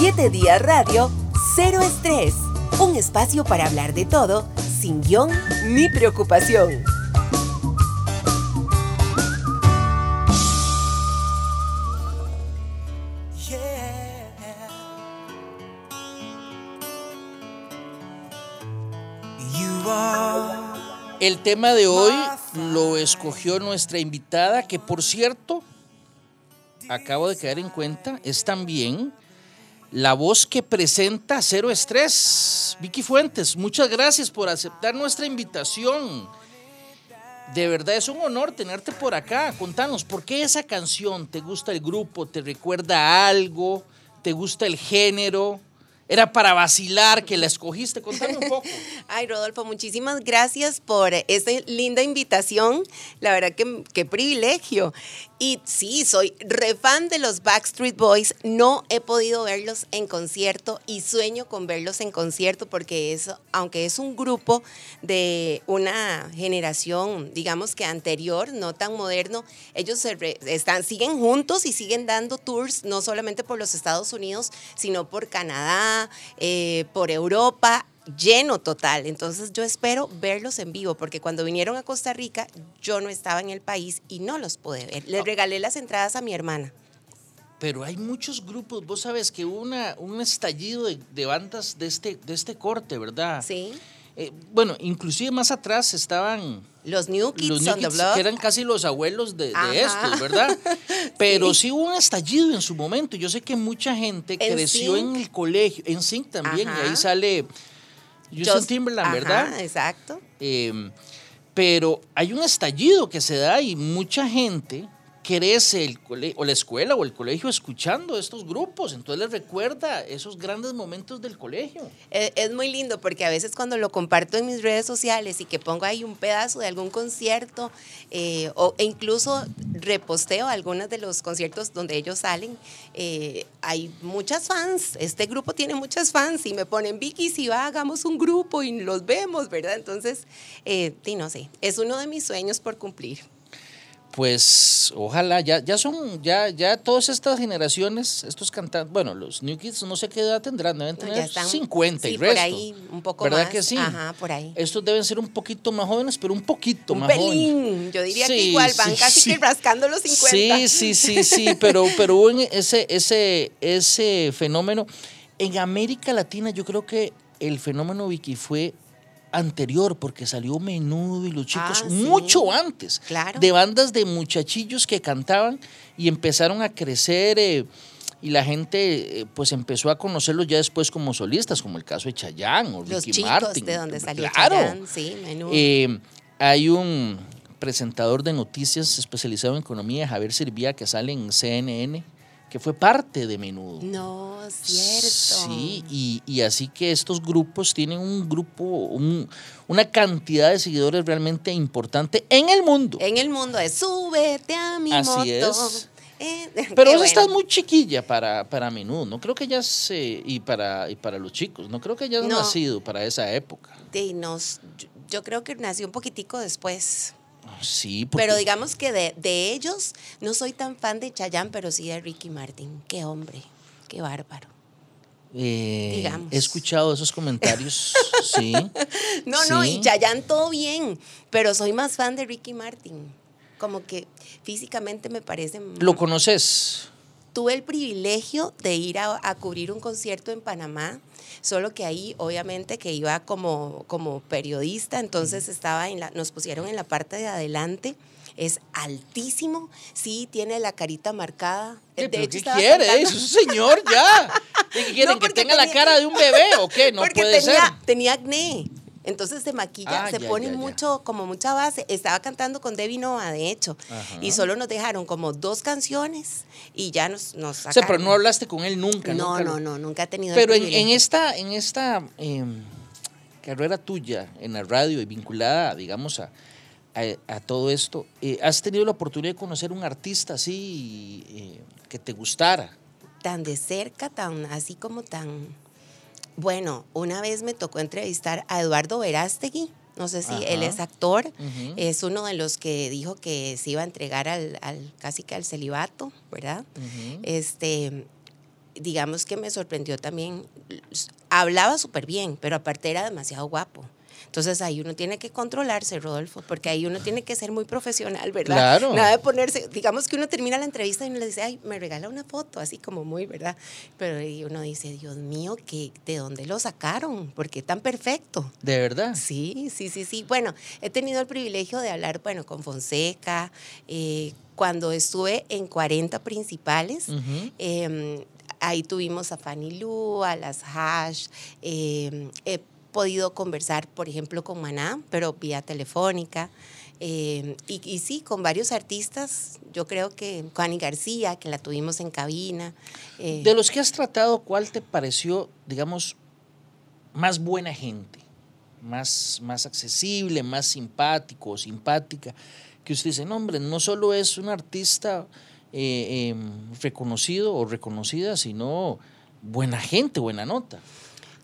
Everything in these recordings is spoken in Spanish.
7 Días Radio, Cero Estrés. Un espacio para hablar de todo, sin guion ni preocupación. El tema de hoy lo escogió nuestra invitada, que por cierto, acabo de caer en cuenta, es también la voz que presenta Cero Estrés. Vicky Fuentes, muchas gracias por aceptar nuestra invitación. De verdad es un honor tenerte por acá. Contanos, ¿por qué esa canción? ¿Te gusta el grupo? ¿Te recuerda algo? ¿Te gusta el género? Era para vacilar que la escogiste. Contame un poco. Ay, Rodolfo, muchísimas gracias por esta linda invitación. La verdad que qué privilegio. Y sí, soy refan de los Backstreet Boys. No he podido verlos en concierto y sueño con verlos en concierto porque eso, aunque es un grupo de una generación, digamos que anterior, no tan moderno, ellos están, siguen juntos y siguen dando tours no solamente por los Estados Unidos, sino por Canadá, eh, por Europa lleno total. Entonces yo espero verlos en vivo, porque cuando vinieron a Costa Rica yo no estaba en el país y no los pude ver. Les ah. regalé las entradas a mi hermana. Pero hay muchos grupos, vos sabes que hubo una, un estallido de, bandas de este, de este corte, ¿verdad? Sí. Eh, bueno, inclusive más atrás estaban los New Kids, on the Block. que eran casi los abuelos de, estos, ¿verdad? Pero sí. hubo un estallido en su momento. Yo sé que mucha gente creció en el colegio, en Sync también, y ahí sale Justin Timberland, ¿verdad? Exacto. Em, pero hay un estallido que se da y mucha gente crece el o la escuela o el colegio escuchando estos grupos, entonces les recuerda esos grandes momentos del colegio. Eh, es, muy lindo porque a veces cuando lo comparto en mis redes sociales y que pongo ahí un pedazo de algún concierto eh, o, e incluso reposteo algunos de los conciertos donde ellos salen, eh, hay muchas fans, este grupo tiene muchas fans y me ponen, Vicky, si va, hagamos un grupo y los vemos, ¿verdad? Entonces, sí, no sé, es uno de mis sueños por cumplir pues ojalá, ya, ya son, ya, ya todas estas generaciones, estos cantantes, bueno, los New Kids no sé qué edad tendrán, deben tener 50 y resto. por ahí, un poco ¿verdad más. que sí? Ajá, por ahí. Estos deben ser un poquito más jóvenes, pero un poquito un más pelín. jóvenes. Yo diría que igual, van casi que rascando los 50. Sí, sí, sí, sí, pero, pero hubo ese, ese, ese fenómeno. En América Latina yo creo que el fenómeno Vicky fue anterior, porque salió Menudo y los chicos ah, mucho antes, claro. de bandas de muchachillos que cantaban y empezaron a crecer eh, y la gente eh, pues empezó a conocerlos ya después como solistas, como el caso de Chayanne o los Ricky Martin. de donde salió claro. sí, Menudo. Eh, hay un presentador de noticias especializado en economía, Javier Sirvía, que sale en CNN que fue parte de Menudo. No, cierto. Sí, y, así que estos grupos tienen un grupo, una cantidad de seguidores realmente importante en el mundo. En el mundo es súbete a mi así Es. Eh, Pero vos estás muy chiquilla para, para Menudo, no creo que ya se, y para, y para los chicos, no creo que hayas nacido para esa época. Sí, nos, yo creo que nació un poquitico después. Sí, Pero digamos que de, de, ellos no soy tan fan de Chayanne, pero sí de Ricky Martin. Qué hombre, qué bárbaro. Eh, he escuchado esos comentarios, sí. No, no, y Chayanne todo bien, pero soy más fan de Ricky Martin. Como que físicamente me parece... ¿Lo conoces? Tuve el privilegio de ir a, a cubrir un concierto en Panamá solo que ahí obviamente que iba como, como periodista, entonces estaba en la, nos pusieron en la parte de adelante. Es altísimo, sí, tiene la carita marcada. ¿Qué, de hecho, ¿qué quiere? Es un señor ya. ¿Qué quieren? ¿Que tenga la cara de un bebé o qué? No puede tenía, ser. Tenía acné. Entonces se maquilla, ah, se pone mucho, como mucha base. Estaba cantando con Debbie Nova, de hecho, y solo nos dejaron como dos canciones y ya nos, nos sacaron. O sea, pero no hablaste con él nunca. No, no, no, nunca he tenido Pero en, en, esta, en esta em, carrera tuya en la radio y vinculada, digamos, a, a, todo esto, eh, ¿has tenido la oportunidad de conocer un artista así eh, que te gustara? Tan de cerca, tan así como tan bueno, una vez me tocó entrevistar a Eduardo Verástegui. No sé si él es actor, es uno de los que dijo que se iba a entregar al, casi que al celibato, ¿verdad? Este, digamos que me sorprendió también, hablaba súper bien, pero aparte era demasiado guapo. Entonces ahí uno tiene que controlarse, Rodolfo, porque ahí uno tiene que ser muy profesional, ¿verdad? Claro. Nada de ponerse, digamos que uno termina la entrevista y uno le dice, ay, me regala una foto, así como muy, ¿verdad? Pero ahí uno dice, Dios mío, ¿qué, ¿de dónde lo sacaron? ¿Por qué tan perfecto? ¿De verdad? Sí, sí, sí, sí. Bueno, he tenido el privilegio de hablar, bueno, con Fonseca, eh, cuando estuve en 40 principales. eh, ahí tuvimos a Fanny Lu, a las Hash, eh, he podido conversar, por ejemplo, con Maná, pero vía telefónica. Eh, y, sí, con varios artistas, yo creo que Juani García, que la tuvimos en cabina. Eh. De los que has tratado, ¿cuál te pareció, digamos, más buena gente? Más, más accesible, más simpático o simpática. Que usted dice, no, hombre, no solo es un artista eh, reconocido o reconocida, sino buena gente, buena nota.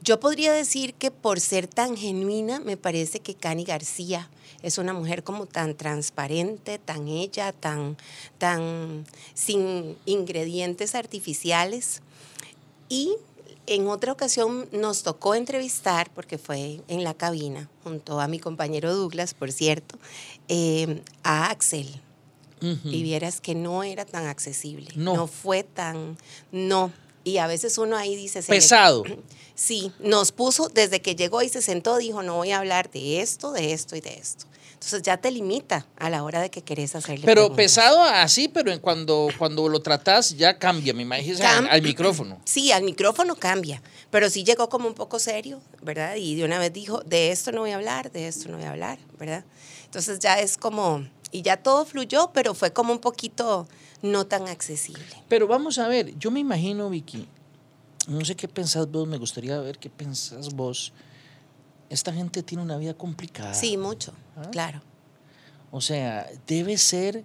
Yo podría decir que por ser tan genuina, me parece que Cani García es una mujer como tan transparente, tan ella, tan, tan sin ingredientes artificiales. Y en otra ocasión nos tocó entrevistar, porque fue en la cabina, junto a mi compañero Douglas, por cierto, eh, a Axel. Uh -huh. Y vieras que no era tan accesible, no, no fue tan, no, y a veces uno ahí dice... Pesado. Sí, nos puso, desde que llegó y se sentó, dijo, no voy a hablar de esto, de esto y de esto. Entonces ya te limita a la hora de que querés hacerle Pero preguntas. pesado así, pero cuando, cuando lo tratas ya cambia, me imagino, Cam al, al, micrófono. Sí, al micrófono cambia, pero sí llegó como un poco serio, ¿verdad? Y de una vez dijo, de esto no voy a hablar, de esto no voy a hablar, ¿verdad? Entonces ya es como, y ya todo fluyó, pero fue como un poquito no tan accesible. Pero vamos a ver, yo me imagino, Vicky, no sé qué pensás vos, me gustaría ver qué pensás vos. Esta gente tiene una vida complicada. Sí, mucho, ¿Ah? claro. O sea, debe ser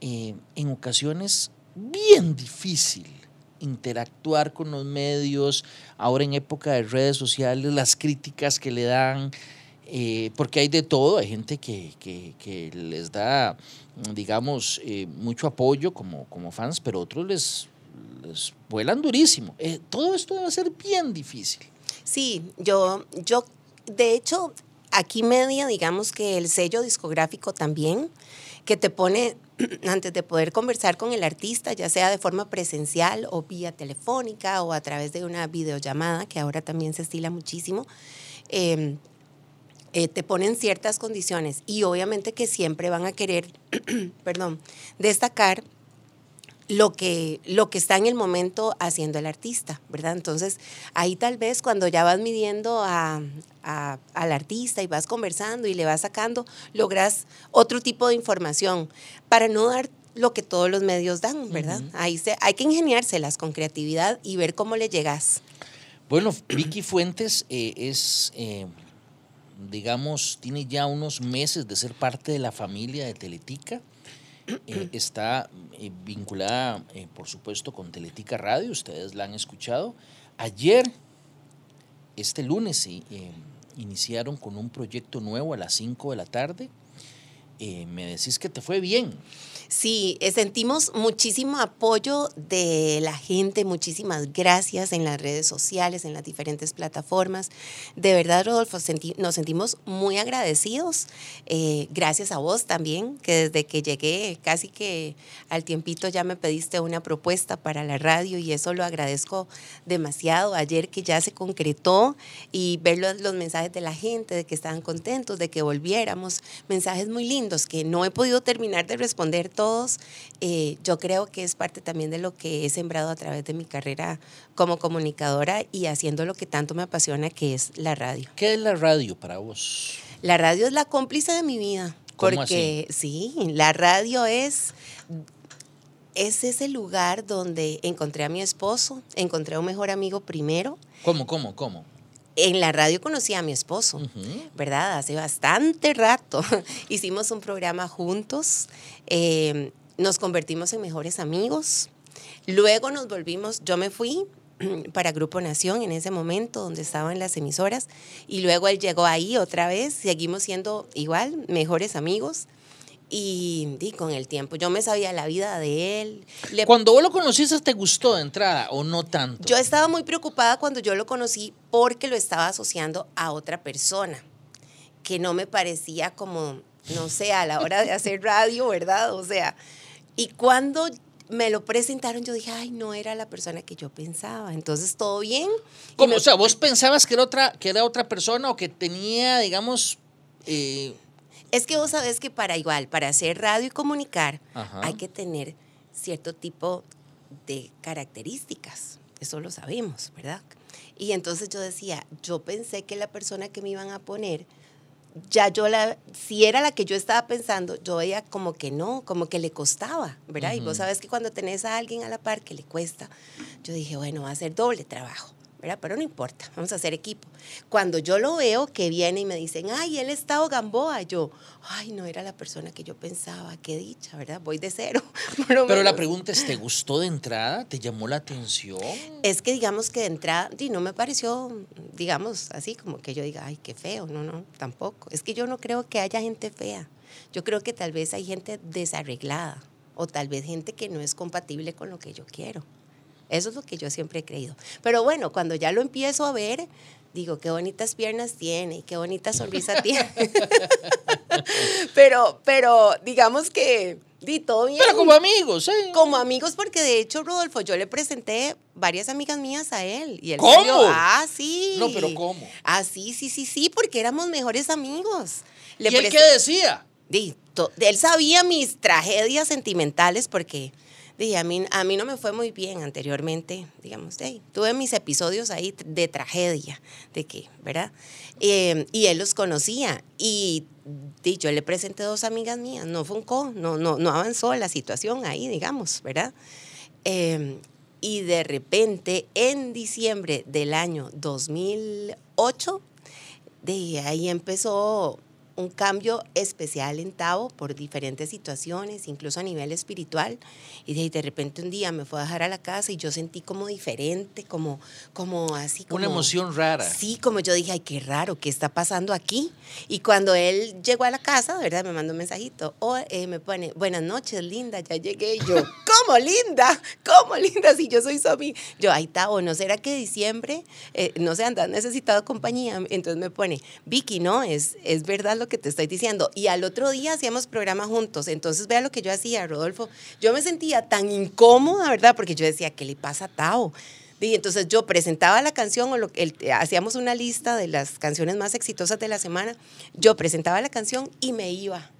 eh, en ocasiones bien difícil interactuar con los medios, ahora en época de redes sociales, las críticas que le dan, eh, porque hay de todo, hay gente que, que, les da, digamos, eh, mucho apoyo como, como fans, pero otros les, vuelan durísimo. Eh, todo esto debe ser bien difícil. Sí, yo, yo, de hecho, aquí media, digamos que el sello discográfico también, que te pone antes de poder conversar con el artista, ya sea de forma presencial o vía telefónica o a través de una videollamada, que ahora también se estila muchísimo, eh, eh, te ponen ciertas condiciones y obviamente que siempre van a querer, perdón, destacar lo que, lo que está en el momento haciendo el artista, ¿verdad? Entonces, ahí tal vez cuando ya vas midiendo a, a, al artista y vas conversando y le vas sacando, logras otro tipo de información para no dar lo que todos los medios dan, ¿verdad? Uh -huh. Ahí se, hay que ingeniárselas con creatividad y ver cómo le llegas. Bueno, Vicky Fuentes eh, es... Eh digamos, tiene ya unos meses de ser parte de la familia de Teletica. Eh, está eh, vinculada, eh, por supuesto, con Teletica Radio, ustedes la han escuchado. Ayer, este lunes, iniciaron con un proyecto nuevo a las 5 de la tarde. me decís que te fue bien. Sí, sentimos muchísimo apoyo de la gente, muchísimas gracias en las redes sociales, en las diferentes plataformas. De verdad, Rodolfo, senti nos sentimos muy agradecidos. Eh, gracias a vos también, que desde que llegué casi que al tiempito ya me pediste una propuesta para la radio y eso lo agradezco demasiado. Ayer que ya se concretó y ver los, los mensajes de la gente, de que estaban contentos, de que volviéramos, mensajes muy lindos que no he podido terminar de responder todos, eh, yo creo que es parte también de lo que he sembrado a través de mi carrera como comunicadora y haciendo lo que tanto me apasiona, que es la radio. ¿Qué es la radio para vos? La radio es la cómplice de mi vida. Porque sí, la radio es es ese lugar donde encontré a mi esposo, encontré a un mejor amigo primero. ¿Cómo, cómo, cómo? En la radio conocí a mi esposo, uh -huh. ¿verdad? Hace bastante rato. Hicimos un programa juntos, eh, nos convertimos en mejores amigos. Luego nos volvimos, yo me fui para Grupo Nación en ese momento donde estaban las emisoras y luego él llegó ahí otra vez, seguimos siendo igual, mejores amigos. Y, con el tiempo, yo me sabía la vida de él. Le- Cuando vos lo conociste, ¿te gustó de entrada o no tanto? yo estaba muy preocupada cuando yo lo conocí porque lo estaba asociando a otra persona, que no me parecía como, no sé, a la hora de hacer radio, ¿verdad? O sea, y cuando me lo presentaron, yo dije, ay, no era la persona que yo pensaba. Entonces, todo bien. ¿Cómo? me- O sea, ¿vos pensabas que era otra, que era otra persona o que tenía, digamos, eh, Es que vos sabés que para igual, para hacer radio y comunicar, Ajá. hay que tener cierto tipo de características. Eso lo sabemos, ¿verdad? Y entonces yo decía, yo pensé que la persona que me iban a poner, ya yo la, si era la que yo estaba pensando, yo veía como que no, como que le costaba, ¿verdad? Y vos sabes que cuando tenés a alguien a la par que le cuesta, yo dije, bueno, va a ser doble trabajo. ¿Verdad? Pero no importa, vamos a hacer equipo. Cuando yo lo veo que viene y me dicen, ay, él está o Gamboa, yo, ay, no era la persona que yo pensaba, qué dicha, ¿verdad? Voy de cero. Pero la pregunta es, ¿te gustó de entrada? ¿Te llamó la atención? Es que digamos que de entrada, di, no me pareció, digamos, así como que yo diga, ay, qué feo, no, no, tampoco. Es que yo no creo que haya gente fea. Yo creo que tal vez hay gente desarreglada o tal vez gente que no es compatible con lo que yo quiero. Eso es lo que yo siempre he creído. Pero bueno, cuando ya lo empiezo a ver, digo, qué bonitas piernas tiene y qué bonita sonrisa tiene. pero, pero digamos que, di, todo bien Pero como amigos, ¿eh? como amigos, porque de hecho, Rodolfo, yo le presenté varias amigas mías a él. Y él ¿Cómo? salió, ah, sí. No, pero ¿cómo? Ah, sí, sí, sí, sí, porque éramos mejores amigos. Le ¿Y él qué decía? Di, él sabía mis tragedias sentimentales porque di, a, mí, a mí no me fue muy bien anteriormente, digamos, di, tuve mis episodios ahí de tragedia, de que, ¿verdad? Eh, y él los conocía y di, yo le presenté dos amigas mías, no funcó, no, no, no avanzó la situación ahí, digamos, ¿verdad? Eh, y de repente, en diciembre del año 2008, de ahí empezó un cambio especial en Tavo por diferentes situaciones, incluso a nivel espiritual. Y de, de repente un día me fue a dejar a la casa y yo sentí como diferente, como, como así. Como, Una emoción rara. Sí, como yo dije, ay, qué raro, ¿qué está pasando aquí? Y cuando él llegó a la casa, ¿verdad? Me mandó un mensajito, o eh, me pone, buenas noches, linda, ya llegué. Y yo, ¿cómo linda? ¿Cómo linda? Si yo soy amiga. Yo, ahí está, no será que diciembre, eh, no sé, andas necesitado compañía. Entonces me pone, Vicky, no, es, es verdad lo que te estoy diciendo. Y al otro día hacíamos programa juntos. Entonces vea lo que yo hacía, Rodolfo. Yo me sentía tan incómoda, ¿verdad? Porque yo decía, ¿qué le pasa a Tao? Y entonces yo presentaba la canción o lo, el- hacíamos una lista de las canciones más exitosas de la semana. Yo presentaba la canción y me iba.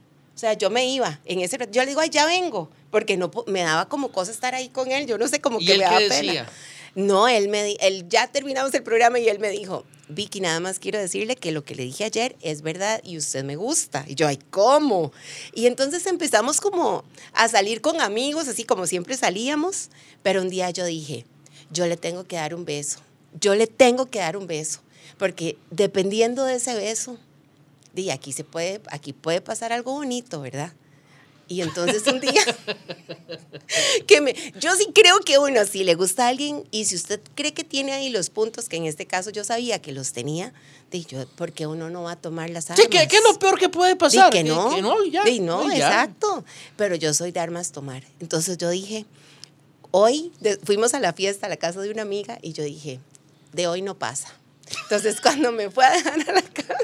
O sea, yo me iba. En ese yo le digo, ay, ya vengo, porque no me daba como cosa estar ahí con él. Yo no sé cómo ¿Y que él me qué daba decía? pena. No, él me él ya terminamos el programa y él me dijo, Vicky, nada más quiero decirle que lo que le dije ayer es verdad y usted me gusta. Y yo, ay, ¿cómo? Y entonces empezamos como a salir con amigos, así como siempre salíamos, pero un día yo dije, yo le tengo que dar un beso, yo le tengo que dar un beso, porque dependiendo de ese beso, di, aquí se puede, aquí puede pasar algo bonito, ¿verdad? Y entonces un día, que me, yo sí creo que uno, si le gusta a alguien y si usted cree que tiene ahí los puntos, que en este caso yo sabía que los tenía, di yo, porque uno no va a tomar las armas. Sí, ¿qué, qué es lo peor que puede Di pasar? que no, Que no, ya. Di no, ya. exacto. Pero yo soy de armas tomar. Entonces yo dije, hoy de- fuimos a la fiesta a la casa de una amiga y yo dije, de hoy no pasa. Entonces cuando me fue a dejar a la casa,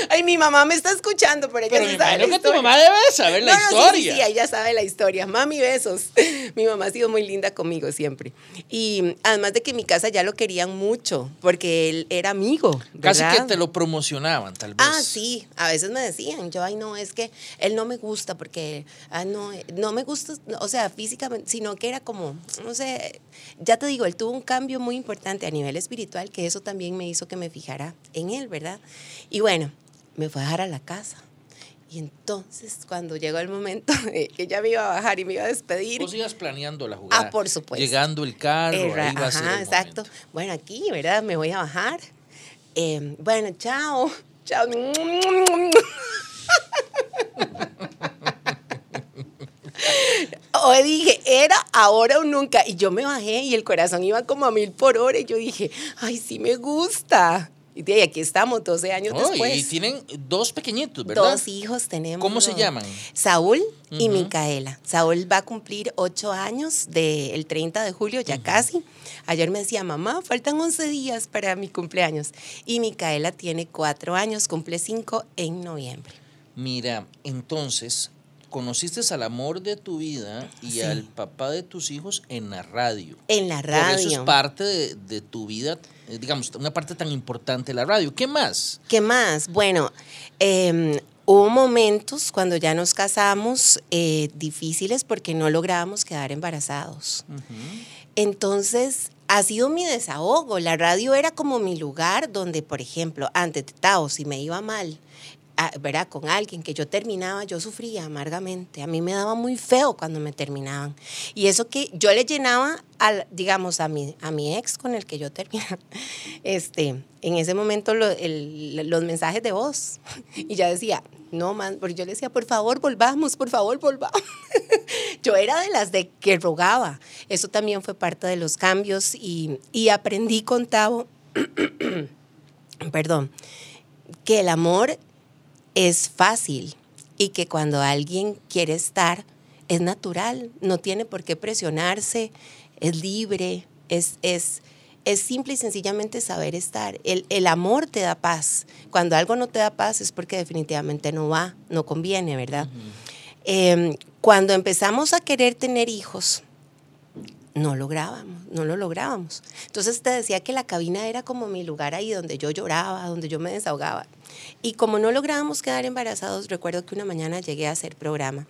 ay, mi mamá me está escuchando, pero ella Pero me sabe la que tu historia. mamá debe saber la No, no, sí, historia. Sí, sí, ella sabe la historia. Mami, besos. Mi mamá ha sido muy linda conmigo siempre. Y además de que en mi casa ya lo querían mucho, porque él era amigo. Casi ¿verdad? que te lo promocionaban, tal vez. Ah, sí, a veces me decían, yo, ay, no, es que él no me gusta porque, ah, no, no me gusta, o sea, físicamente, sino que era como, no sé, ya te digo, él tuvo un cambio muy importante a nivel espiritual, que eso también me hizo que me fijara en él, ¿verdad? Y bueno, me fue a dejar a la casa. Y entonces, cuando llegó el momento de que ya me iba a bajar y me iba a despedir, Vos ibas planeando la jugada. Ah, por supuesto. Llegando el carro, eh, ra- ahí va a ser ajá, el exacto. momento. Bueno, aquí, ¿verdad? Me voy a bajar. Eh, bueno, chao. Chao. O dije, era ahora o nunca. Y yo me bajé y el corazón iba como a mil por hora. Y yo dije, ay, sí me gusta. Y de ahí aquí estamos, 12 años Oh, después. y tienen dos pequeñitos, ¿verdad? Dos hijos tenemos. ¿Cómo se llaman? Saúl y. Micaela. Saúl va a cumplir ocho años del 30 de julio, ya casi. Ayer me decía, mamá, faltan 11 días para mi cumpleaños. Y Micaela tiene cuatro años, cumple cinco en noviembre. Mira, entonces, conociste al amor de tu vida y Sí. al papá de tus hijos en la radio. En la Por eso es radio. parte de, de tu vida, eh, digamos, una parte tan importante de la radio. ¿Qué más? ¿Qué más? Bueno, eh, hubo momentos cuando ya nos casamos eh, difíciles porque no lográbamos quedar embarazados. Entonces, ha sido mi desahogo. La radio era como mi lugar donde, por ejemplo, antes de Tao, si me iba mal, ¿verdad? Con alguien que yo terminaba, yo sufría amargamente. A mí me daba muy feo cuando me terminaban. Y eso que yo le llenaba, al, digamos, a mi, a mi ex con el que yo terminaba, este, en ese momento los mensajes de voz. Y ya decía, no, man, porque yo le decía, por favor, volvamos, por favor, volvamos. yo era de las de que rogaba. Eso también fue parte de los cambios y, y aprendí con Tavo, perdón, que el amor es fácil y que cuando alguien quiere estar es natural, no tiene por qué presionarse, es libre, es, es, es simple y sencillamente saber estar. El, el amor te da paz. Cuando algo no te da paz es porque definitivamente no va, no conviene, ¿verdad? Eh, cuando empezamos a querer tener hijos, no lográbamos, no lo lográbamos. Entonces te decía que la cabina era como mi lugar ahí donde yo lloraba, donde yo me desahogaba. Y como no lográbamos quedar embarazados, recuerdo que una mañana llegué a hacer programa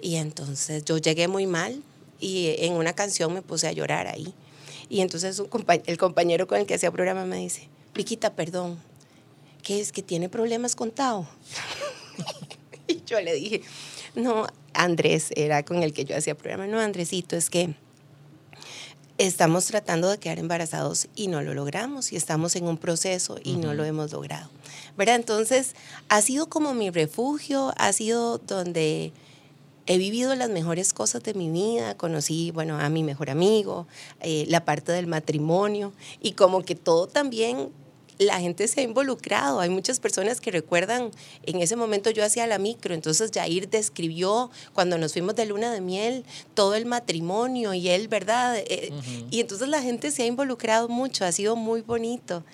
y entonces yo llegué muy mal y en una canción me puse a llorar ahí. Y entonces el compañero con el que hacía programa me dice, Riquita, perdón, ¿qué es que tiene problemas con Tao? y yo le dije, no, Andrés era con el que yo hacía programa, no, Andresito, es que estamos tratando de quedar embarazados y no lo logramos y estamos en un proceso y no lo hemos logrado. ¿Verdad? Entonces, ha sido como mi refugio, ha sido donde he vivido las mejores cosas de mi vida, conocí, bueno, a mi mejor amigo, eh, la parte del matrimonio y como que todo también la gente se ha involucrado. Hay muchas personas que recuerdan, en ese momento yo hacía la micro, entonces Jair describió cuando nos fuimos de luna de miel todo el matrimonio y él, ¿verdad? Eh, Y entonces la gente se ha involucrado mucho, ha sido muy bonito.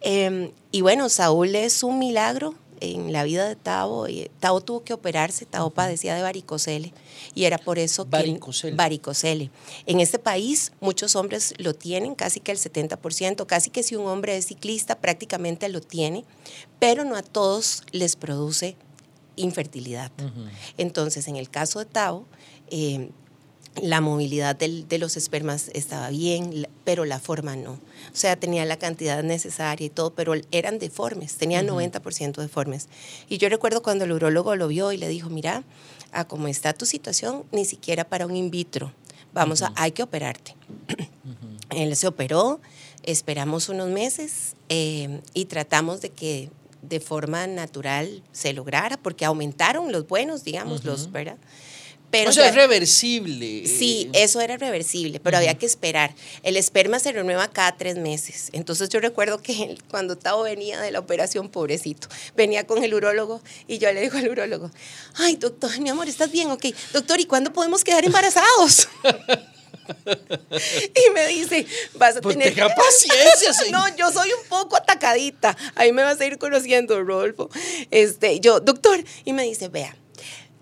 Eh, y bueno, Saúl es un milagro en la vida de Tavo. Y Tavo tuvo que operarse, Tavo padecía de varicocele y era por eso que Varicocele. varicocele. En este país muchos hombres lo tienen, casi que el 70%, casi que si un hombre es ciclista prácticamente lo tiene, pero no a todos les produce infertilidad. Entonces, en el caso de Tao, eh, la movilidad del- de los espermas estaba bien, pero la forma no. O sea, tenía la cantidad necesaria y todo, pero eran deformes, tenía 90% deformes. Y yo recuerdo cuando el urólogo lo vio y le dijo, mira, a cómo está tu situación, ni siquiera para un in vitro, vamos a, hay que operarte. Él se operó, esperamos unos meses eh, y tratamos de que de forma natural se lograra, porque aumentaron los buenos, digamos, los, ¿verdad? Pero o sea, es reversible. Sí, eh, eso era reversible, pero había que esperar. El esperma se renueva cada tres meses. Entonces yo recuerdo que él, cuando Tavo venía de la operación, pobrecito, venía con el urólogo y yo le digo al urólogo, ay, doctor, mi amor, ¿estás bien? Ok, doctor, ¿y cuándo podemos quedar embarazados? y me dice, vas a Pues tener... tenga paciencia, señor. no, yo soy un poco atacadita. Ahí me vas a ir conociendo, Rodolfo. Este, yo, doctor, y me dice, vea,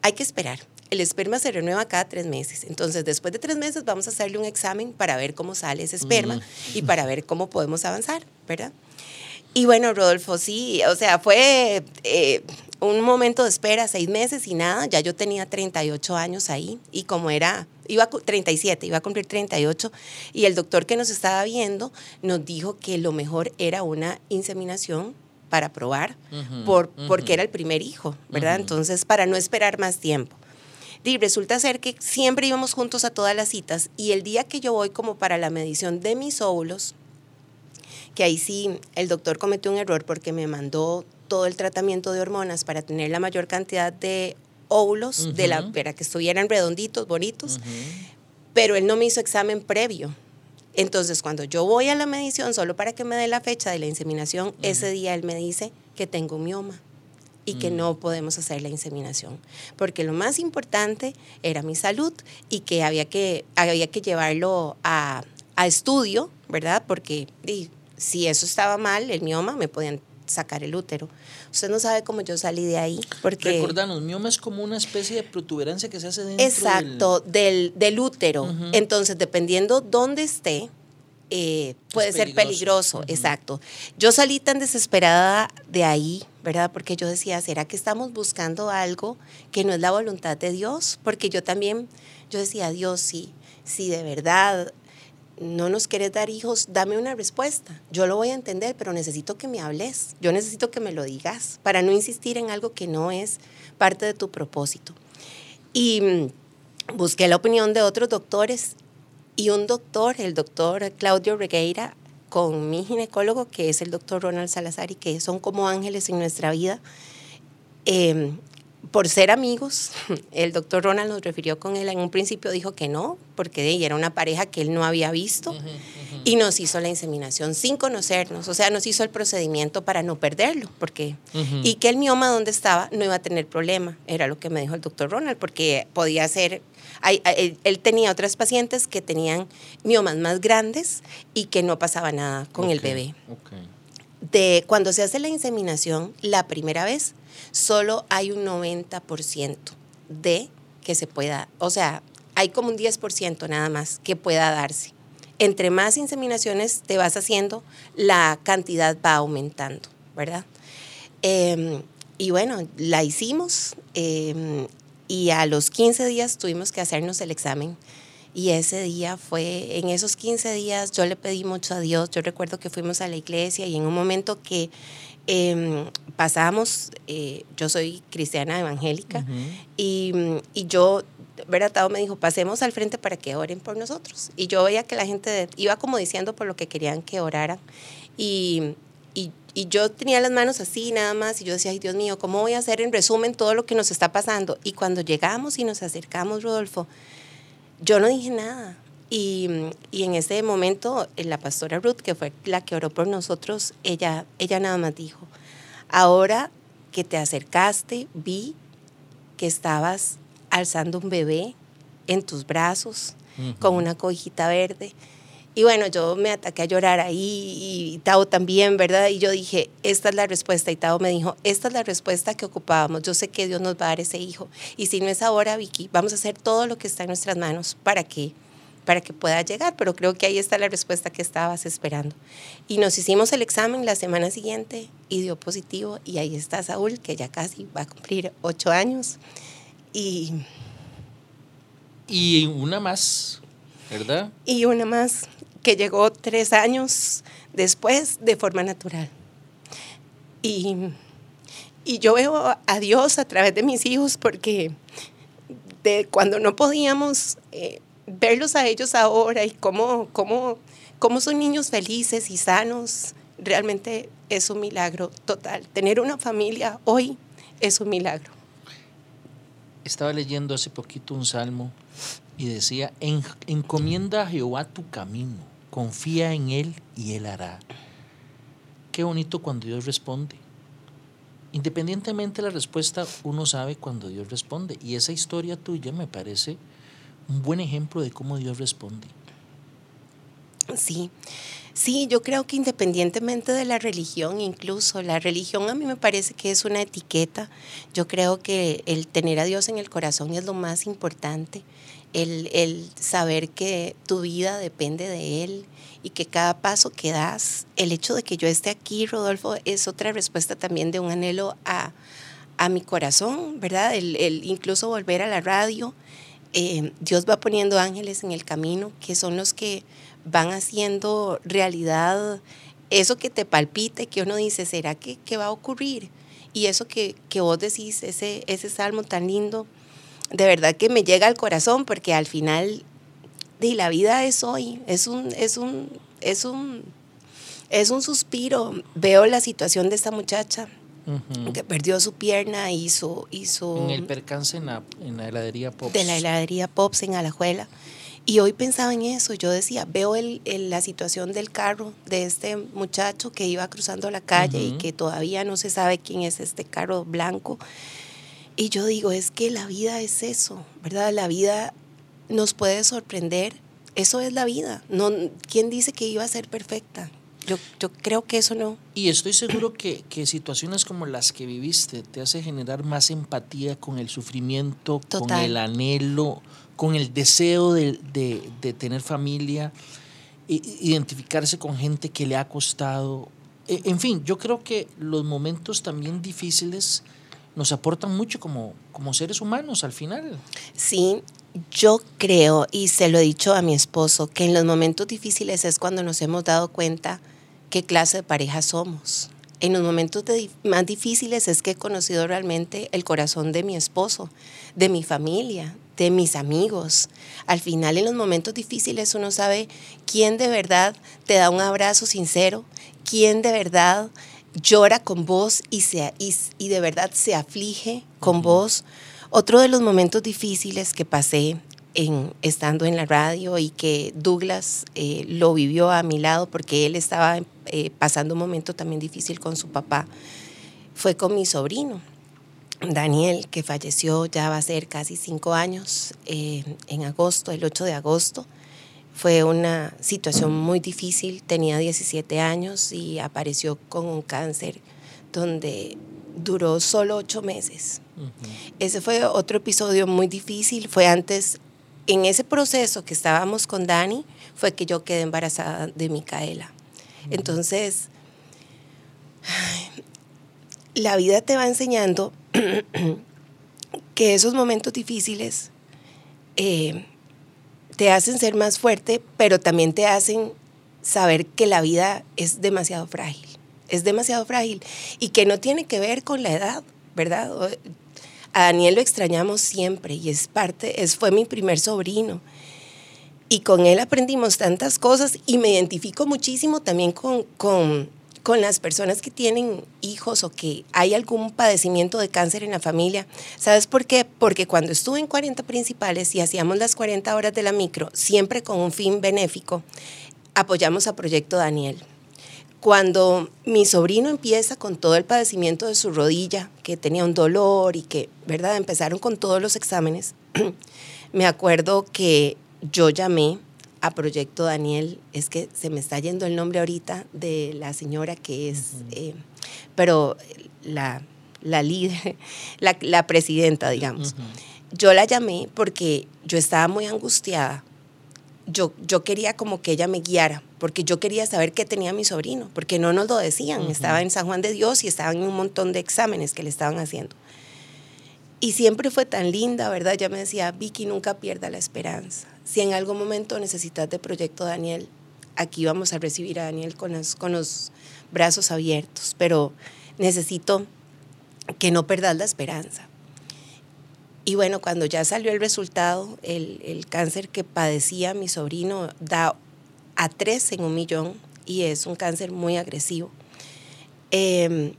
hay que esperar. El esperma se renueva cada tres meses. Entonces, después de tres meses, vamos a hacerle un examen para ver cómo sale ese esperma y para ver cómo podemos avanzar, ¿verdad? Y bueno, Rodolfo, sí, o sea, fue eh, un momento de espera, seis meses y nada. Ya yo tenía 38 años ahí y como era, iba a, cu- 37, iba a cumplir 38 y el doctor que nos estaba viendo nos dijo que lo mejor era una inseminación para probar, por, porque era el primer hijo, ¿verdad? Entonces, para no esperar más tiempo. Y resulta ser que siempre íbamos juntos a todas las citas y el día que yo voy como para la medición de mis óvulos, que ahí sí el doctor cometió un error porque me mandó todo el tratamiento de hormonas para tener la mayor cantidad de óvulos, de la, para que estuvieran redonditos, bonitos, pero él no me hizo examen previo. Entonces, cuando yo voy a la medición, solo para que me dé la fecha de la inseminación, ese día él me dice que tengo mioma y que no podemos hacer la inseminación, porque lo más importante era mi salud y que había que, había que llevarlo a, a estudio, ¿verdad? Porque si eso estaba mal, el mioma, me podían sacar el útero. Usted no sabe cómo yo salí de ahí. Porque Recordanos, mioma es como una especie de protuberancia que se hace dentro Exacto, del, del, útero. Entonces, dependiendo dónde esté, eh, puede ser peligroso, exacto. Yo salí tan desesperada de ahí, ¿verdad? Porque yo decía, ¿será que estamos buscando algo que no es la voluntad de Dios? Porque yo también, yo decía, Dios, sí, si de verdad no nos quieres dar hijos, dame una respuesta. Yo lo voy a entender, pero necesito que me hables. Yo necesito que me lo digas para no insistir en algo que no es parte de tu propósito. Y mm, busqué la opinión de otros doctores y un doctor, el doctor Claudio Regueira, con mi ginecólogo, que es el doctor Ronald Salazar, y que son como ángeles en nuestra vida. Eh, por ser amigos, el doctor Ronald nos refirió con él. En un principio dijo que no, porque era una pareja que él no había visto y nos hizo la inseminación sin conocernos. O sea, nos hizo el procedimiento para no perderlo, porque y que el mioma donde estaba no iba a tener problema. Era lo que me dijo el doctor Ronald, porque podía ser. Él, tenía otras pacientes que tenían miomas más grandes y que no pasaba nada con el bebé. De cuando se hace la inseminación, la primera vez solo hay un 90% de que se pueda, o sea, hay como un 10% nada más que pueda darse. Entre más inseminaciones te vas haciendo, la cantidad va aumentando, ¿verdad? Em, y bueno, la hicimos em, y a los 15 días tuvimos que hacernos el examen. Y ese día fue, en esos 15 días yo le pedí mucho a Dios. Yo recuerdo que fuimos a la iglesia y en un momento que eh, pasamos, eh, yo soy cristiana evangélica, y, y, yo, ¿verdad? me dijo, pasemos al frente para que oren por nosotros. Y yo veía que la gente iba como diciendo por lo que querían que oraran. Y, y, y, yo tenía las manos así nada más y yo decía, ay Dios mío, ¿cómo voy a hacer en resumen todo lo que nos está pasando? Y cuando llegamos y nos acercamos, Rodolfo, yo no dije nada. Y, en ese momento, eh, la pastora Ruth, que fue la que oró por nosotros, ella, ella nada más dijo, ahora que te acercaste, vi que estabas alzando un bebé en tus brazos con una cojita verde. Y bueno, yo me ataqué a llorar ahí y Tao también, ¿verdad? Y yo dije, esta es la respuesta. Y Tao me dijo, esta es la respuesta que ocupábamos. Yo sé que Dios nos va a dar ese hijo. Y si no es ahora, Vicky, vamos a hacer todo lo que está en nuestras manos para que para que pueda llegar, pero creo que ahí está la respuesta que estabas esperando. Y nos hicimos el examen la semana siguiente y dio positivo y ahí está Saúl, que ya casi va a cumplir ocho años. Y, y una más, ¿verdad? Y una más, que llegó tres años después de forma natural. Y, y yo veo a Dios a través de mis hijos porque de cuando no podíamos... Eh, verlos a ellos ahora y cómo, cómo, cómo son niños felices y sanos, realmente es un milagro total. Tener una familia hoy es un milagro. Estaba leyendo hace poquito un salmo y decía, encomienda a Jehová tu camino, confía en Él y Él hará. Qué bonito cuando Dios responde. Independientemente de la respuesta, uno sabe cuando Dios responde. Y esa historia tuya me parece un buen ejemplo de cómo Dios responde. Sí, sí, yo creo que independientemente de la religión, incluso la religión a mí me parece que es una etiqueta. Yo creo que el tener a Dios en el corazón es lo más importante, el, el saber que tu vida depende de Él y que cada paso que das, el hecho de que yo esté aquí, Rodolfo, es otra respuesta también de un anhelo a, a mi corazón, ¿verdad? El, el incluso volver a la radio eh, Dios va poniendo ángeles en el camino que son los que van haciendo realidad eso que te palpite, que uno dice, ¿será que, va a ocurrir? Y eso que, vos decís, ese, ese salmo tan lindo, de verdad que me llega al corazón porque al final de la vida es hoy, es un, es un, es un, es un suspiro. Veo la situación de esta muchacha, que perdió su pierna y su... En el percance en la, heladería Pops. De la heladería Pops en Alajuela. Y hoy pensaba en eso, yo decía, veo el, la situación del carro de este muchacho que iba cruzando la calle y que todavía no se sabe quién es este carro blanco. Y yo digo, es que la vida es eso, ¿verdad? La vida nos puede sorprender. Eso es la vida. No, ¿Quién dice que iba a ser perfecta? Yo, yo creo que eso no. Y estoy seguro que, que, situaciones como las que viviste te hace generar más empatía con el sufrimiento, con el anhelo, con el deseo de, de, de tener familia, identificarse con gente que le ha costado. E, en fin, yo creo que los momentos también difíciles nos aportan mucho como, como seres humanos al final. Sí, yo creo, y se lo he dicho a mi esposo, que en los momentos difíciles es cuando nos hemos dado cuenta qué clase de pareja somos. En los momentos más difíciles es que he conocido realmente el corazón de mi esposo, de mi familia, de mis amigos. Al final, en los momentos difíciles uno sabe quién de verdad te da un abrazo sincero, quién de verdad llora con vos y, se, y, de verdad se aflige con vos. Otro de los momentos difíciles que pasé en, estando en la radio y que Douglas eh, lo vivió a mi lado porque él estaba eh, pasando un momento también difícil con su papá, fue con mi sobrino. Daniel, que falleció ya va a ser casi cinco años, eh, en agosto, el 8 de agosto. Fue una situación muy difícil, tenía 17 años y apareció con un cáncer donde duró solo ocho meses. Ese fue otro episodio muy difícil, fue antes, en ese proceso que estábamos con Dani, fue que yo quedé embarazada de Micaela. Entonces, la vida te va enseñando que esos momentos difíciles eh, te hacen ser más fuerte, pero también te hacen saber que la vida es demasiado frágil, es demasiado frágil y que no tiene que ver con la edad, ¿verdad? A Daniel lo extrañamos siempre y es parte, es, fue mi primer sobrino. Y con él aprendimos tantas cosas y me identifico muchísimo también con, con con las personas que tienen hijos o que hay algún padecimiento de cáncer en la familia. ¿Sabes por qué? Porque cuando estuve en 40 principales y hacíamos las 40 horas de la micro, siempre con un fin benéfico, apoyamos a Proyecto Daniel. Cuando mi sobrino empieza con todo el padecimiento de su rodilla, que tenía un dolor y que, ¿verdad? Empezaron con todos los exámenes, me acuerdo que yo llamé a Proyecto Daniel, es que se me está yendo el nombre ahorita de la señora que es, eh, pero la, la líder, la, presidenta, digamos. Yo la llamé porque yo estaba muy angustiada. Yo, yo quería como que ella me guiara, porque yo quería saber qué tenía mi sobrino, porque no nos lo decían. Estaba en San Juan de Dios y estaba en un montón de exámenes que le estaban haciendo. Y siempre fue tan linda, ¿verdad? Ya me decía, Vicky, nunca pierda la esperanza. Si en algún momento necesitas de Proyecto Daniel, aquí vamos a recibir a Daniel con los, con los brazos abiertos, pero necesito que no perdas la esperanza. Y bueno, cuando ya salió el resultado, el, el cáncer que padecía mi sobrino da a tres en un millón y es un cáncer muy agresivo. Eh,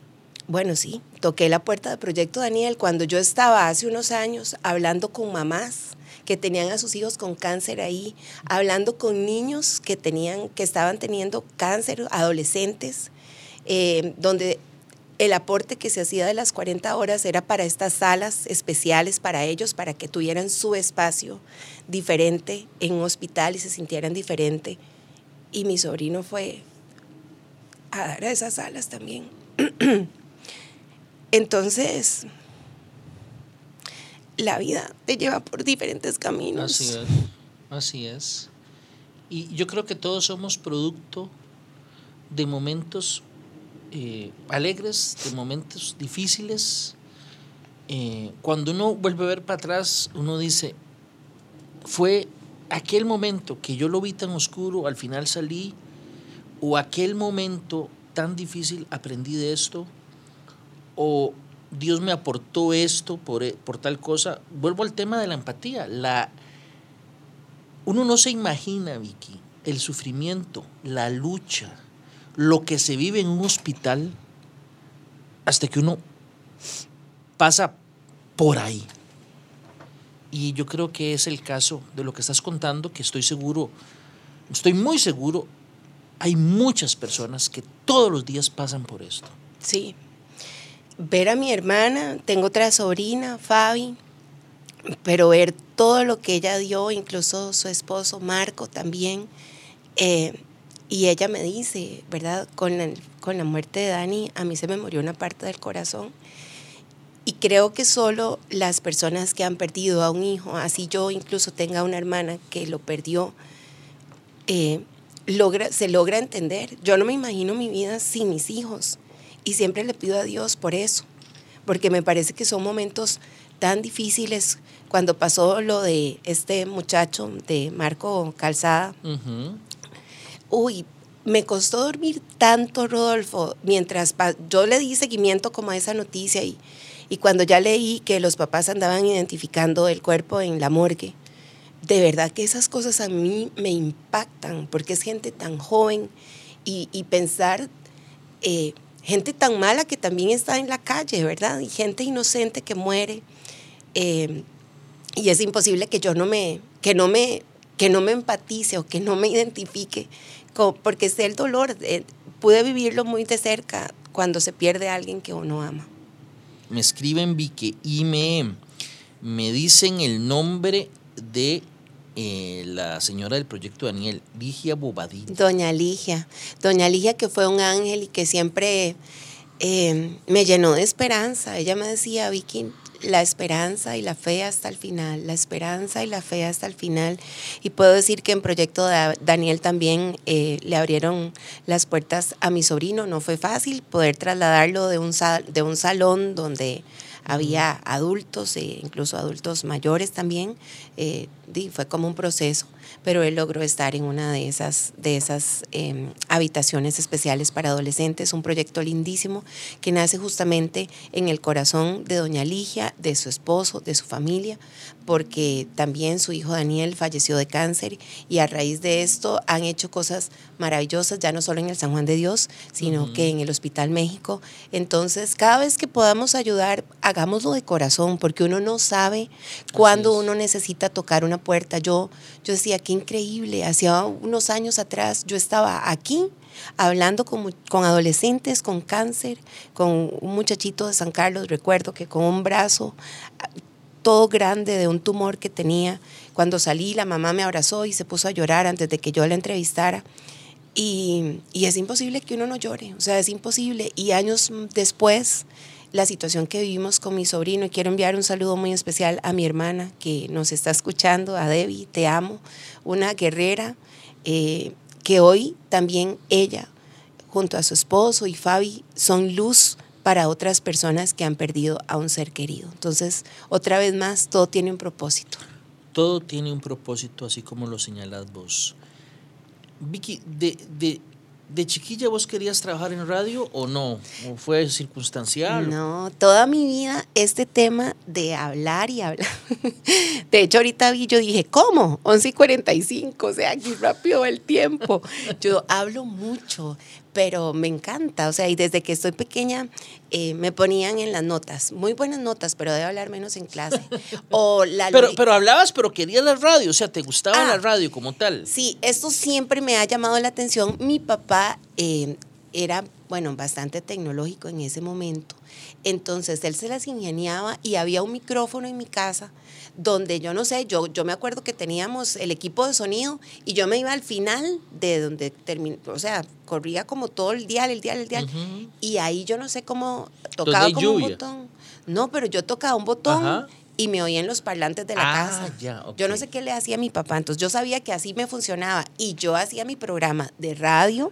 bueno, sí, toqué la puerta del Proyecto Daniel cuando yo estaba hace unos años hablando con mamás que tenían a sus hijos con cáncer ahí, hablando con niños que, tenían, que estaban teniendo cáncer, adolescentes, eh, donde el aporte que se hacía de las 40 horas era para estas salas especiales para ellos, para que tuvieran su espacio diferente en un hospital y se sintieran diferente. Y mi sobrino fue a dar a esas salas también. Entonces, la vida te lleva por diferentes caminos. Así es, así es. Y yo creo que todos somos producto de momentos eh, alegres, de momentos difíciles. Eh, cuando uno vuelve a ver para atrás, uno dice, fue aquel momento que yo lo vi tan oscuro, al final salí, o aquel momento tan difícil, aprendí de esto, o Dios me aportó esto por, por tal cosa. Vuelvo al tema de la empatía. La, uno no se imagina, Vicky, el sufrimiento, la lucha, lo que se vive en un hospital hasta que uno pasa por ahí. Y yo creo que es el caso de lo que estás contando, que estoy seguro, estoy muy seguro, hay muchas personas que todos los días pasan por esto. Sí. Ver a mi hermana, tengo otra sobrina, Fabi, pero ver todo lo que ella dio, incluso su esposo Marco también, eh, y ella me dice, ¿verdad? Con la, con la muerte de Dani, a mí se me murió una parte del corazón. Y creo que solo las personas que han perdido a un hijo, así yo incluso tenga una hermana que lo perdió, eh, logra, se logra entender. Yo no me imagino mi vida sin mis hijos. Y siempre le pido a Dios por eso, porque me parece que son momentos tan difíciles cuando pasó lo de este muchacho de Marco Calzada. Uy, me costó dormir tanto, Rodolfo, mientras yo le di seguimiento como a esa noticia y, y cuando ya leí que los papás andaban identificando el cuerpo en la morgue, de verdad que esas cosas a mí me impactan, porque es gente tan joven y, y pensar, eh, gente tan mala que también está en la calle, ¿verdad? Y gente inocente que muere. Eh, y es imposible que yo no me, que no me, que no me empatice o que no me identifique, porque sé el dolor, eh, pude vivirlo muy de cerca cuando se pierde a alguien que uno ama. Me escriben Vicky y me dicen el nombre de eh, la señora del proyecto Daniel, Ligia Bobadilla. Doña Ligia, doña Ligia que fue un ángel y que siempre eh, me llenó de esperanza. Ella me decía, Vicky, la esperanza y la fe hasta el final, la esperanza y la fe hasta el final. Y puedo decir que en Proyecto Daniel también eh, le abrieron las puertas a mi sobrino. No fue fácil poder trasladarlo de un, de un salón donde había adultos, e incluso adultos mayores también. Eh, fue como un proceso pero él logró estar en una de esas, de esas em, habitaciones especiales para adolescentes, un proyecto lindísimo que nace justamente en el corazón de doña Ligia, de su esposo, de su familia, porque también su hijo Daniel falleció de cáncer y a raíz de esto han hecho cosas maravillosas, ya no solo en el San Juan de Dios, sino que en el Hospital México. Entonces, cada vez que podamos ayudar, hagámoslo de corazón, porque uno no sabe cuándo uno necesita tocar una puerta. Yo, yo decía, qué increíble, hacía unos años atrás yo estaba aquí hablando con, con, adolescentes con cáncer, con un muchachito de San Carlos, recuerdo que con un brazo todo grande de un tumor que tenía. Cuando salí, la mamá me abrazó y se puso a llorar antes de que yo la entrevistara. Y, y es imposible que uno no llore, o sea, es imposible. Y años después, la situación que vivimos con mi sobrino, y quiero enviar un saludo muy especial a mi hermana que nos está escuchando, a Debbie, te amo, una guerrera, eh, que hoy también ella, junto a su esposo y Fabi, son luz para otras personas que han perdido a un ser querido. Entonces, otra vez más, todo tiene un propósito. Todo tiene un propósito, así como lo señalas vos. Vicky, de, de, de chiquilla vos querías trabajar en radio o no? ¿O fue circunstancial? No, toda mi vida este tema de hablar y hablar. De hecho, ahorita vi, yo dije, ¿cómo? 11 y 45, o sea, aquí rápido el tiempo. Yo hablo mucho, pero me encanta, o sea, y desde que estoy pequeña eh, me ponían en las notas, muy buenas notas, pero debo hablar menos en clase. O la pero, pero hablabas, pero querías la radio, o sea, te gustaba la ah, radio como tal. Sí, esto siempre me ha llamado la atención. Mi papá eh, era, bueno, bastante tecnológico en ese momento. Entonces él se las ingeniaba y había un micrófono en mi casa donde yo no sé, yo, yo me acuerdo que teníamos el equipo de sonido y yo me iba al final de donde terminó, o sea, corría como todo el dial, el dial, el dial, y ahí yo no sé cómo tocaba como un botón. No, pero yo tocaba un botón. Y me oía en los parlantes de la ah, casa. Yo no sé qué le hacía a mi papá. Entonces yo sabía que así me funcionaba. Y yo hacía mi programa de radio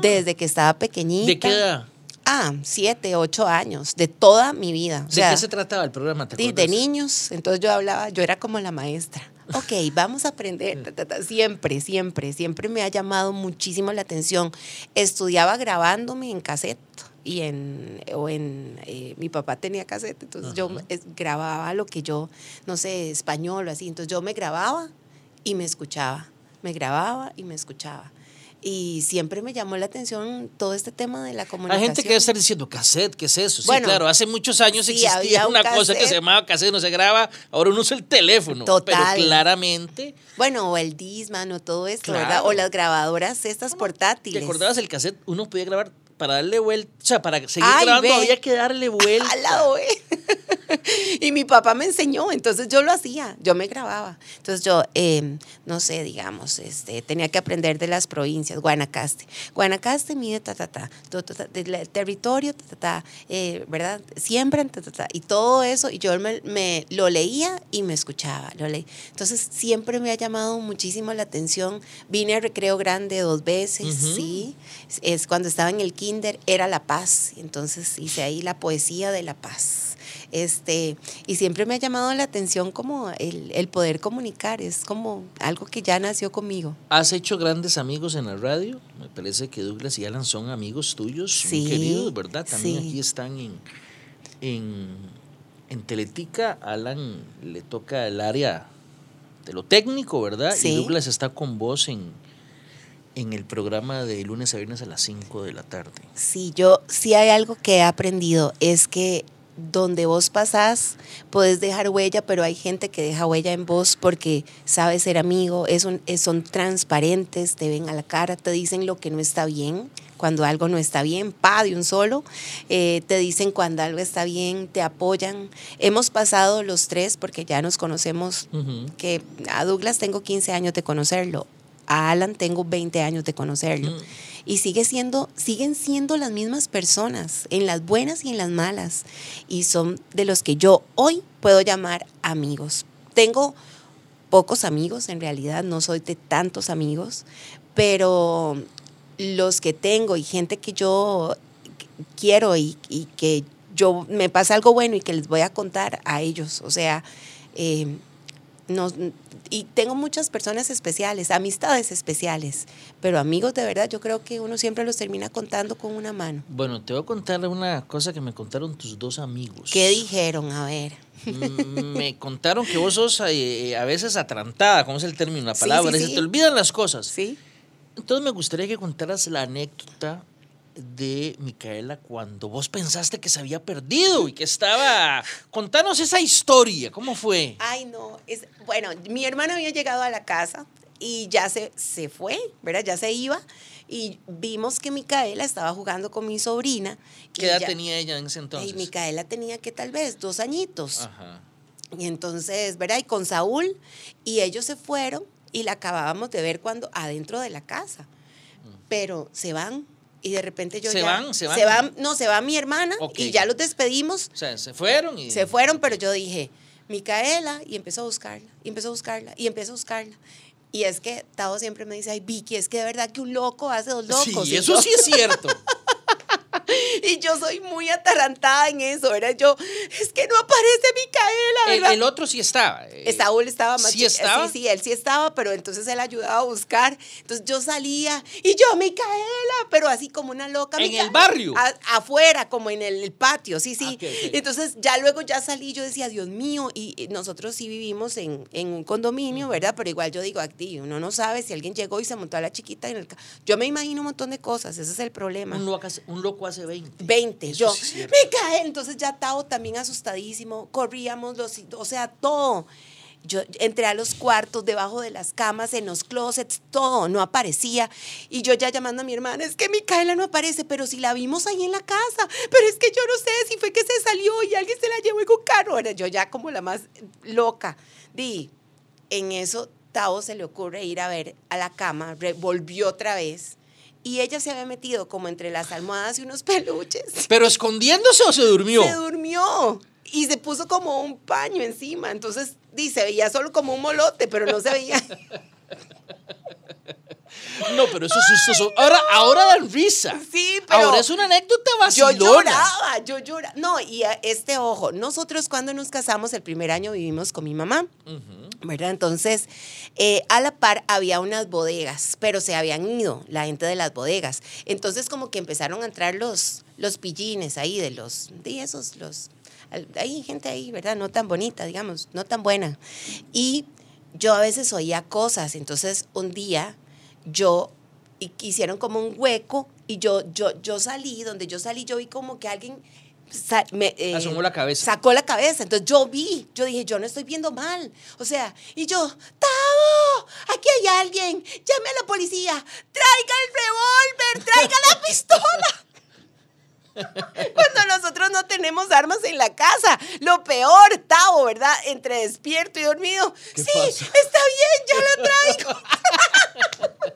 desde que estaba pequeñita. ¿De qué edad? Ah, siete, ocho años, de toda mi vida. ¿De qué se trataba el programa? de, niños, entonces yo hablaba, yo era como la maestra. Ok, vamos a aprender. Siempre, siempre, siempre me ha llamado muchísimo la atención. Estudiaba grabándome en cassette y en, o en, eh, mi papá tenía cassette, entonces yo grababa lo que yo, no sé, español o así, entonces yo me grababa y me escuchaba, me grababa y me escuchaba. Y siempre me llamó la atención todo este tema de la Hay comunicación. gente que debe estar diciendo, cassette, ¿qué es eso? Sí, Bueno, claro, hace muchos años sí, existía un una cosa que se llamaba cassette, no se graba, ahora uno usa el teléfono. Total. Pero claramente, Bueno, o el Disman o todo esto, Claro. ¿verdad? O las grabadoras estas portátiles. ¿te acordabas el cassette? Uno podía grabar para darle vuelta, o sea, para seguir Ay, grabando ve. había que darle vuelta. Al lado, ¿eh? y mi papá me enseñó, entonces yo lo hacía, yo me grababa. Entonces yo, eh, no sé, digamos, este, tenía que aprender de las provincias, Guanacaste. Guanacaste mide ta, ta, ta, to, to, ta, del el territorio, ta, ta, ta, eh, ¿verdad? Siembran, ta, ta, ta, y todo eso, y yo me, me lo leía y me escuchaba, lo leí. Entonces siempre me ha llamado muchísimo la atención. Vine a Recreo Grande dos veces, Ujú. sí. Es cuando estaba en el kinder, era La Paz, entonces hice ahí la poesía de La Paz. Este, y siempre me ha llamado la atención como el, el poder comunicar, es como algo que ya nació conmigo. ¿Has hecho grandes amigos en la radio? Me parece que Douglas y Alan son amigos tuyos, muy Sí, queridos, ¿verdad? También sí. aquí están en, en, en Teletica. Alan le toca el área de lo técnico, ¿verdad? Sí. Y Douglas está con vos en, en el programa de lunes a viernes a las 5 de la tarde. Sí, yo sí hay algo que he aprendido, es que donde vos pasás, puedes dejar huella, pero hay gente que deja huella en vos porque sabe ser amigo, es un- es- son transparentes, te ven a la cara, te dicen lo que no está bien, cuando algo no está bien, pa, de un solo, eh, te dicen cuando algo está bien, te apoyan. Hemos pasado los tres, porque ya nos conocemos, Ujú. que a Douglas tengo 15 años de conocerlo, a Alan tengo 20 años de conocerlo Mm. y sigue siendo, siguen siendo las mismas personas, en las buenas y en las malas. Y son de los que yo hoy puedo llamar amigos. Tengo pocos amigos, en realidad no soy de tantos amigos, pero los que tengo y gente que yo quiero y, y que yo me pasa algo bueno y que les voy a contar a ellos. O sea, eh, no, y tengo muchas personas especiales, amistades especiales, pero amigos de verdad yo creo que uno siempre los termina contando con una mano. Bueno, te voy a contar una cosa que me contaron tus dos amigos. ¿Qué dijeron? A ver. Mm, me contaron que vos sos eh, a veces atrantada, ¿cómo es el término? La Sí, palabra, sí, se sí. te olvidan las cosas. ¿Sí? Entonces me gustaría que contaras la anécdota de Micaela cuando vos pensaste que se había perdido y que estaba... Contanos esa historia, ¿cómo fue? Ay, no. Es, bueno, mi hermana había llegado a la casa y ya se, se fue, ¿verdad? Ya se iba. Y vimos que Micaela estaba jugando con mi sobrina. ¿Qué edad ya- tenía ella en ese entonces? Y Micaela tenía que tal vez dos añitos. Ajá. Y entonces, ¿verdad? Y con Saúl, y ellos se fueron y la acabábamos de ver cuando adentro de la casa. Pero se van y de repente yo ¿Se ya- van? ¿Se van? no, se va mi hermana Ok. y ya los despedimos. O sea, se fueron y... Se fueron, pero yo dije, Micaela, y empezó a buscarla, y empezó a buscarla, y empezó a buscarla. Y es que Tavo siempre me dice, ay, Vicky, es que de verdad que un loco hace dos locos. Sí, Y eso yo- sí es cierto. Y yo soy muy atarantada en eso, ¿verdad? Yo, es que no aparece Micaela, el, ¿verdad? el otro sí estaba. eh, Saúl estaba más ¿Sí estaba? Sí, sí, él sí estaba, pero entonces él ayudaba a buscar. Entonces yo salía y yo, Micaela, pero así como una loca. ¿En "Micaela", el barrio? a- afuera, como en el, el patio, sí, sí. Ah, ok, ok. Entonces ya luego ya salí, yo decía, Dios mío, y nosotros sí vivimos en, en un condominio, ¿verdad? Pero igual yo digo, aquí uno no sabe si alguien llegó y se montó a la chiquita en el... Yo me imagino un montón de cosas, ese es el problema. un, loco un loco hace 20. 20. Eso yo, sí. Entonces ya Tao también asustadísimo. Corríamos los, o sea, todo. Yo entré a los cuartos, debajo de las camas, en los closets, todo, no aparecía. Y yo ya llamando a mi hermana, es que Micaela no aparece, pero si la vimos ahí en la casa, pero es que yo no sé si fue que se salió y alguien se la llevó en un carro. Era yo ya como la más loca. Di, en eso Tao se le ocurre ir a ver a la cama, volvió otra vez. Y ella se había metido como entre las almohadas y unos peluches. ¿Pero escondiéndose o se durmió? Se durmió y se puso como un paño encima. Entonces, di, se veía solo como un molote, pero no se veía. No, pero esos sustos son... Ahora, ahora dan risa. Sí, pero Ahora es una anécdota yo vacilona. lloraba, yo lloraba. No, y este ojo, nosotros cuando nos casamos el primer año vivimos con mi mamá. Ujú. ¿Verdad? Entonces, eh, a la par había unas bodegas, pero se habían ido la gente de las bodegas. Entonces, como que empezaron a entrar los, los pillines ahí, de los, de esos, los, hay gente ahí, ¿verdad? No tan bonita, digamos, no tan buena. Y yo a veces oía cosas, entonces un día yo hicieron como un hueco y yo, yo, yo salí, donde yo salí, yo vi como que alguien me, eh, Asomó la cabeza. Sacó la cabeza. Entonces yo vi, yo dije, yo no estoy viendo mal. O sea, y yo, ¡Tavo! Aquí hay alguien. Llame a la policía. Traiga el revólver, traiga la pistola. Cuando nosotros no tenemos armas en la casa. Lo peor, Tavo, ¿verdad? Entre despierto y dormido. ¿Qué sí, pasa? está bien, ya la traigo.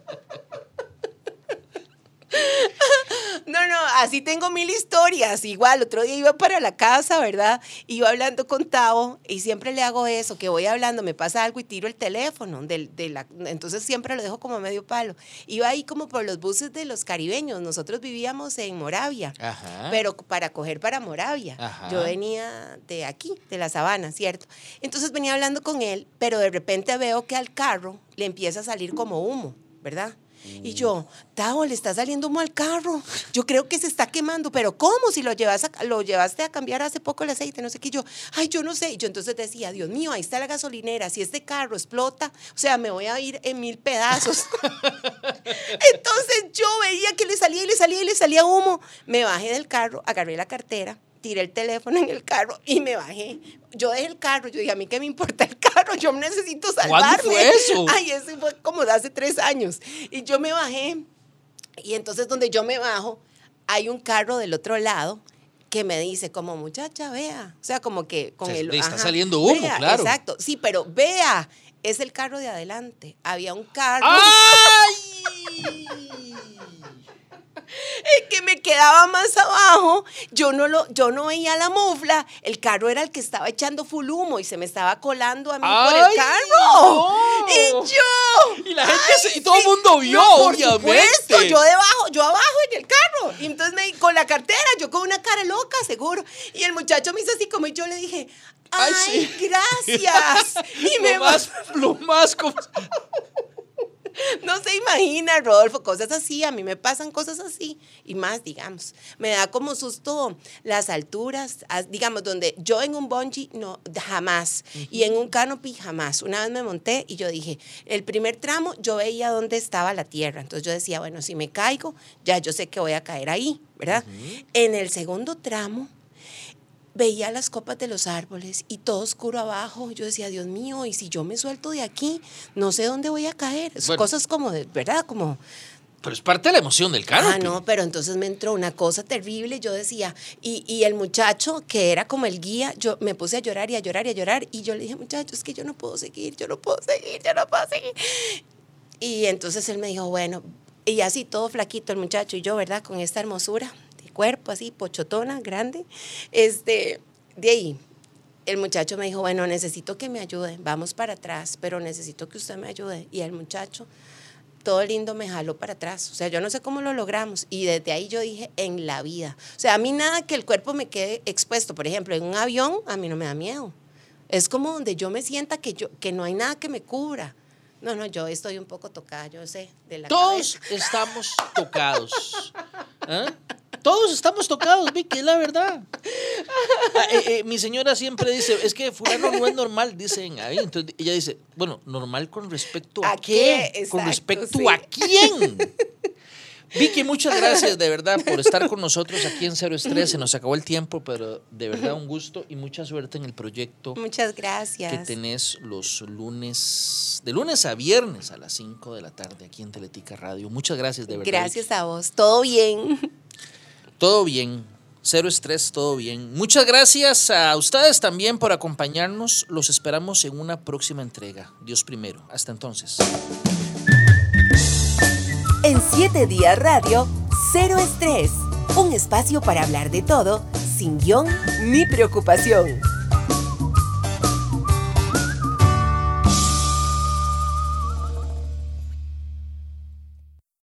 No, no, así tengo mil historias. Igual, otro día iba para la casa, ¿verdad? Iba hablando con Tavo y siempre le hago eso, que voy hablando, me pasa algo y tiro el teléfono. del- de la, entonces siempre lo dejo como a medio palo. Iba ahí como por los buses de los caribeños. Nosotros vivíamos en Moravia, Ajá. pero para coger para Moravia. Ajá. Yo venía de aquí, de la sabana, ¿cierto? Entonces venía hablando con él, pero de repente veo que al carro le empieza a salir como humo, ¿verdad? Y yo, Tavo, le está saliendo humo al carro. Yo creo que se está quemando, pero ¿cómo? Si lo, llevas lo llevaste a cambiar hace poco el aceite, no sé qué. Yo, ay, yo no sé. Y yo entonces decía, Dios mío, ahí está la gasolinera. Si este carro explota, o sea, me voy a ir en mil pedazos. Entonces yo veía que le salía y le salía y le salía humo. Me bajé del carro, agarré la cartera, tiré el teléfono en el carro y me bajé. Yo dejé el carro, yo dije, a mí qué me importa el carro, yo necesito salvarme. fue eso? Ay, eso fue como de hace tres años. Y yo me bajé y entonces donde yo me bajo, hay un carro del otro lado que me dice como muchacha, vea. O sea, como que con O sea, el... le está saliendo humo, vea, claro. Exacto, sí, pero vea, es el carro de adelante. Había un carro... ¡Ay! el que me quedaba más abajo, yo no lo, yo no veía la mufla, el carro era el que estaba echando full humo y se me estaba colando a mí por ¡Ay, el carro. no! Y yo. Y la gente ¡ay, se- y todo el mundo vio, por obviamente. supuesto, yo debajo, yo abajo en el carro. Y entonces me con la cartera, yo con una cara loca, seguro. Y el muchacho me hizo así como y yo le dije, Ay, ay, sí. gracias. Y me lo más, lo más como... No se imagina, Rodolfo, cosas así, a mí me pasan cosas así y más, digamos. Me da como susto las alturas, as- digamos, donde yo en un bungee, no, jamás, y en un canopy, jamás. Una vez me monté y yo dije, el primer tramo yo veía dónde estaba la tierra, entonces yo decía, bueno, si me caigo, ya yo sé que voy a caer ahí, ¿verdad? En el segundo tramo, veía las copas de los árboles y todo oscuro abajo. Yo decía, Dios mío, y si yo me suelto de aquí, no sé dónde voy a caer. Bueno. Cosas como de, ¿verdad? Como, Pero es parte de la emoción del canopy. ah, no, pero entonces me entró una cosa terrible. Yo decía, y, y el muchacho que era como el guía, yo me puse a llorar y a llorar y a llorar. Y yo le dije, muchacho, es que yo no puedo seguir, yo no puedo seguir, yo no puedo seguir. Y entonces él me dijo, bueno, y así todo flaquito el muchacho y yo, ¿verdad? Con esta hermosura cuerpo así, pochotona, grande. Este, de ahí, el muchacho me dijo, bueno, necesito que me ayude, vamos para atrás, pero necesito que usted me ayude. Y el muchacho, todo lindo, me jaló para atrás. O sea, yo no sé cómo lo logramos. Y desde ahí yo dije, en la vida. O sea, a mí nada que el cuerpo me quede expuesto. Por ejemplo, en un avión, a mí no me da miedo. Es como donde yo me sienta que, yo, que no hay nada que me cubra. No, no, yo estoy un poco tocada, yo sé, de la Todos cabeza. estamos tocados. ¿Ah? Todos estamos tocados, Vicky, es la verdad. Ah, eh, eh, mi señora siempre dice, es que fulano no es normal, dicen ahí. Entonces ella dice, bueno, normal con respecto a, ¿A qué? Con respecto sí. a quién. Vicky, muchas gracias de verdad por estar con nosotros aquí en Cero Estrés. Se nos acabó el tiempo, pero de verdad un gusto y mucha suerte en el proyecto Muchas gracias. que tenés los lunes, de lunes a viernes a las 5 de la tarde aquí en Teletica Radio. Muchas gracias, de verdad. Gracias a vos. Todo bien. Todo bien, cero estrés, todo bien. Muchas gracias a ustedes también por acompañarnos. Los esperamos en una próxima entrega. Dios primero. Hasta entonces. En 7 días radio, cero estrés. Un espacio para hablar de todo, sin guion ni preocupación.